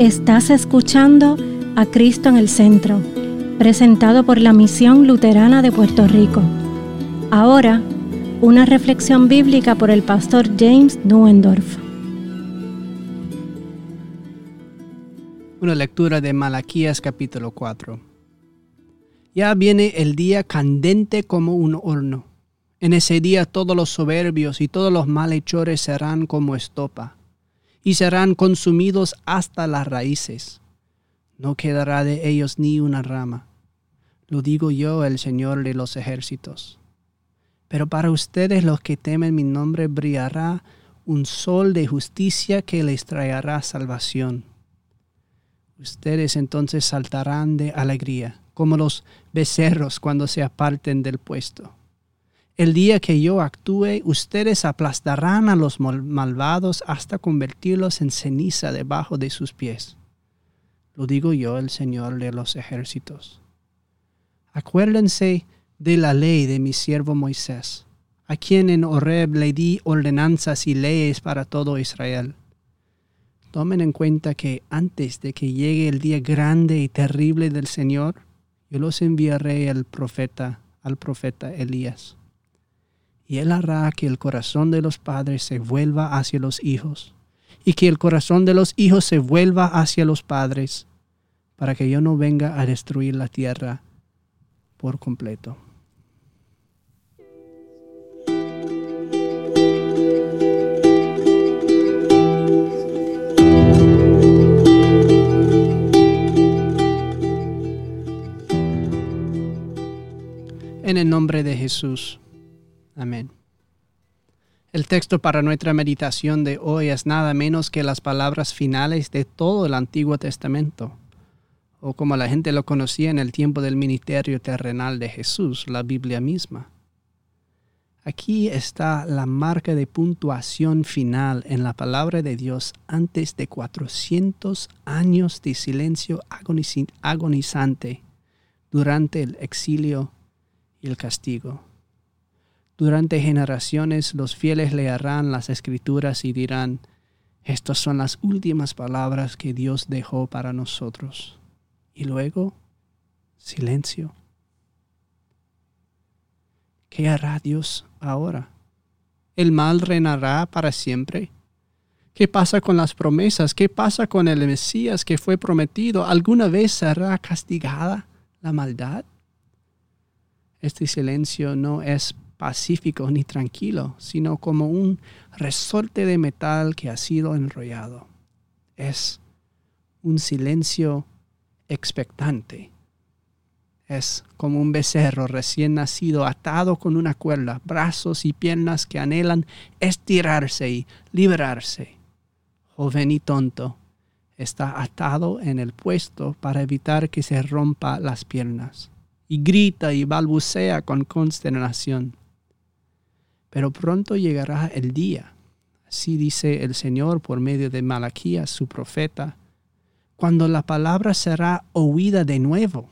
Estás escuchando a Cristo en el Centro, presentado por la Misión Luterana de Puerto Rico. Ahora, una reflexión bíblica por el pastor James Nuendorf. Una lectura de Malaquías capítulo 4. Ya viene el día candente como un horno. En ese día todos los soberbios y todos los malhechores serán como estopa y serán consumidos hasta las raíces. No quedará de ellos ni una rama. Lo digo yo, el Señor de los ejércitos. Pero para ustedes los que temen mi nombre brillará un sol de justicia que les traerá salvación. Ustedes entonces saltarán de alegría, como los becerros cuando se aparten del puesto. El día que yo actúe, ustedes aplastarán a los malvados hasta convertirlos en ceniza debajo de sus pies. Lo digo yo, el Señor de los ejércitos. Acuérdense de la ley de mi siervo Moisés, a quien en Horeb le di ordenanzas y leyes para todo Israel. Tomen en cuenta que antes de que llegue el día grande y terrible del Señor, yo los enviaré al profeta, al profeta Elías y él hará que el corazón de los padres se vuelva hacia los hijos, y que el corazón de los hijos se vuelva hacia los padres, para que yo no venga a destruir la tierra por completo. En el nombre de Jesús. Amén. El texto para nuestra meditación de hoy es nada menos que las palabras finales de todo el Antiguo Testamento, o como la gente lo conocía en el tiempo del ministerio terrenal de Jesús, la Biblia misma. Aquí está la marca de puntuación final en la palabra de Dios antes de 400 años de silencio agonizante durante el exilio y el castigo. Durante generaciones los fieles leerán las escrituras y dirán, estas son las últimas palabras que Dios dejó para nosotros. Y luego, silencio. ¿Qué hará Dios ahora? ¿El mal reinará para siempre? ¿Qué pasa con las promesas? ¿Qué pasa con el Mesías que fue prometido? ¿Alguna vez será castigada la maldad? Este silencio no es pacífico ni tranquilo, sino como un resorte de metal que ha sido enrollado. Es un silencio expectante. Es como un becerro recién nacido atado con una cuerda, brazos y piernas que anhelan estirarse y liberarse. Joven y tonto, está atado en el puesto para evitar que se rompa las piernas, y grita y balbucea con consternación pero pronto llegará el día, así dice el Señor por medio de Malaquías, su profeta, cuando la palabra será oída de nuevo,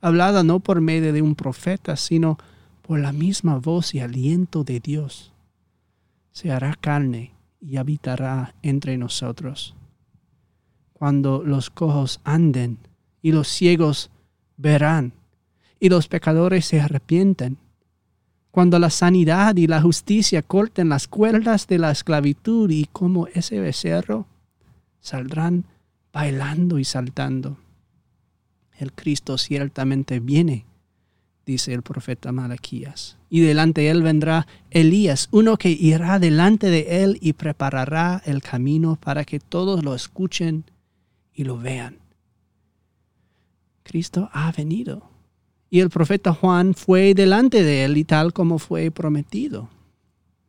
hablada no por medio de un profeta, sino por la misma voz y aliento de Dios. Se hará carne y habitará entre nosotros. Cuando los cojos anden y los ciegos verán y los pecadores se arrepienten, cuando la sanidad y la justicia corten las cuerdas de la esclavitud y como ese becerro saldrán bailando y saltando. El Cristo ciertamente viene, dice el profeta Malaquías, y delante de él vendrá Elías, uno que irá delante de él y preparará el camino para que todos lo escuchen y lo vean. Cristo ha venido y el profeta Juan fue delante de él y tal como fue prometido.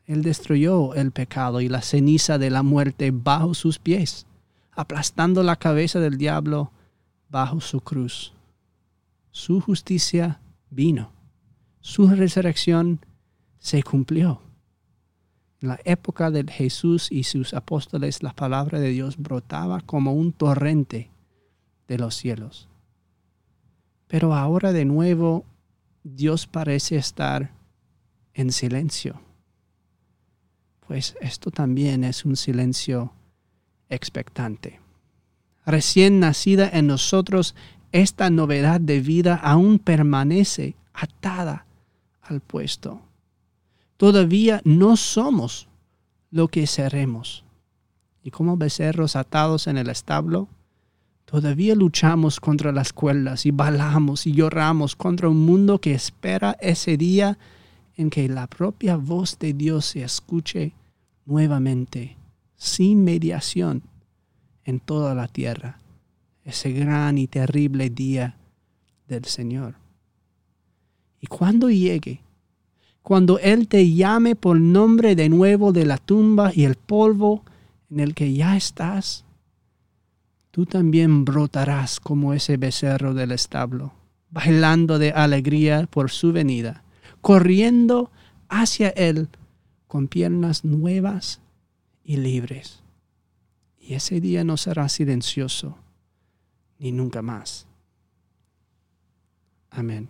Él destruyó el pecado y la ceniza de la muerte bajo sus pies, aplastando la cabeza del diablo bajo su cruz. Su justicia vino. Su resurrección se cumplió. En la época de Jesús y sus apóstoles, la palabra de Dios brotaba como un torrente de los cielos. Pero ahora de nuevo Dios parece estar en silencio. Pues esto también es un silencio expectante. recién nacida en nosotros, esta novedad de vida aún permanece atada al puesto. Todavía no somos lo que seremos. Y como becerros atados en el establo, todavía luchamos contra las cuerdas y balamos y lloramos contra un mundo que espera ese día en que la propia voz de Dios se escuche nuevamente, sin mediación, en toda la tierra, ese gran y terrible día del Señor. Y cuando llegue, cuando Él te llame por nombre de nuevo de la tumba y el polvo en el que ya estás, tú también brotarás como ese becerro del establo, bailando de alegría por su venida, corriendo hacia Él con piernas nuevas y libres. Y ese día no será silencioso, ni nunca más. Amén.